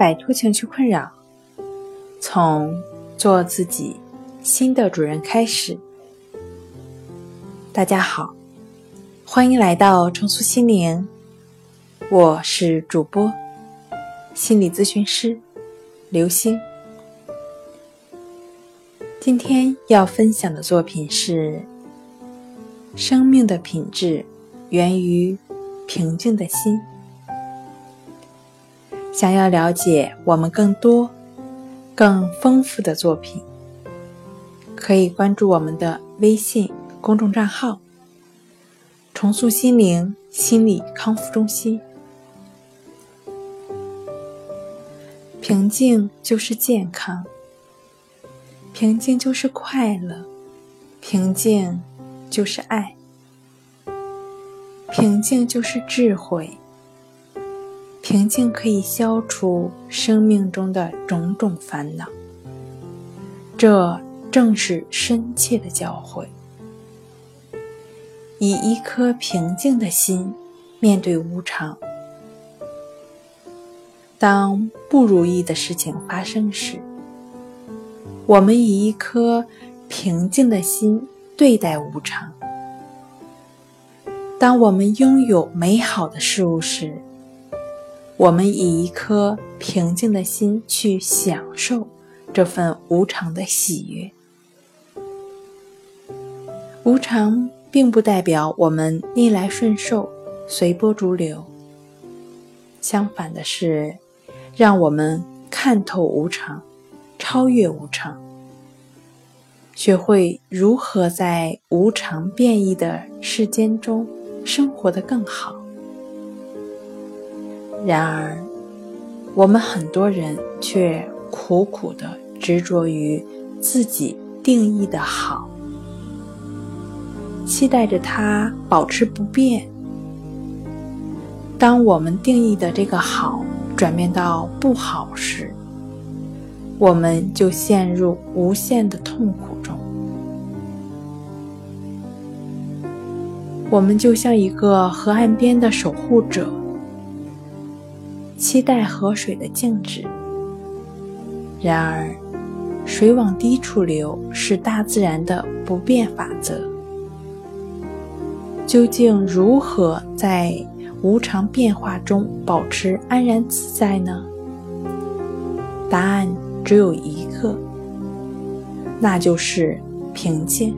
摆脱情绪困扰，从做自己新的主人开始。大家好，欢迎来到重塑心灵，我是主播心理咨询师刘星。今天要分享的作品是：生命的品质源于平静的心。想要了解我们更多、更丰富的作品，可以关注我们的微信公众账号“重塑心灵心理康复中心”。平静就是健康，平静就是快乐，平静就是爱，平静就是智慧。平静可以消除生命中的种种烦恼，这正是深切的教诲。以一颗平静的心面对无常，当不如意的事情发生时，我们以一颗平静的心对待无常；当我们拥有美好的事物时，我们以一颗平静的心去享受这份无常的喜悦。无常并不代表我们逆来顺受、随波逐流。相反的是，让我们看透无常，超越无常，学会如何在无常变异的世间中生活得更好。然而，我们很多人却苦苦的执着于自己定义的好，期待着它保持不变。当我们定义的这个好转变到不好时，我们就陷入无限的痛苦中。我们就像一个河岸边的守护者。期待河水的静止。然而，水往低处流是大自然的不变法则。究竟如何在无常变化中保持安然自在呢？答案只有一个，那就是平静。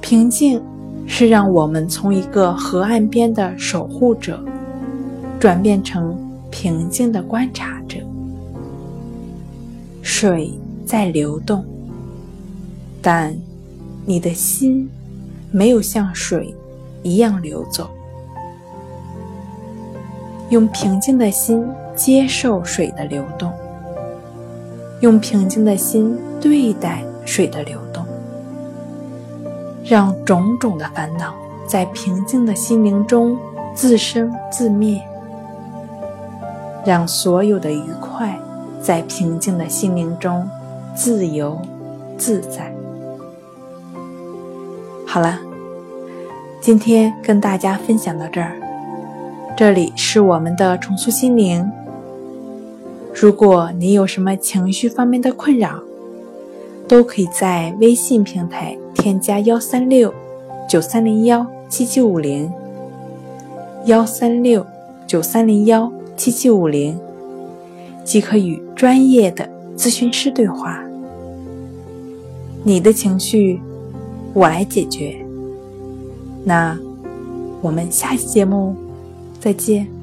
平静是让我们从一个河岸边的守护者。转变成平静的观察者，水在流动，但你的心没有像水一样流走。用平静的心接受水的流动，用平静的心对待水的流动，让种种的烦恼在平静的心灵中自生自灭。让所有的愉快在平静的心灵中自由自在。好了，今天跟大家分享到这儿。这里是我们的重塑心灵。如果你有什么情绪方面的困扰，都可以在微信平台添加幺三六九三零幺七七五零幺三六九三零幺。七七五零，即可与专业的咨询师对话。你的情绪，我来解决。那我们下期节目再见。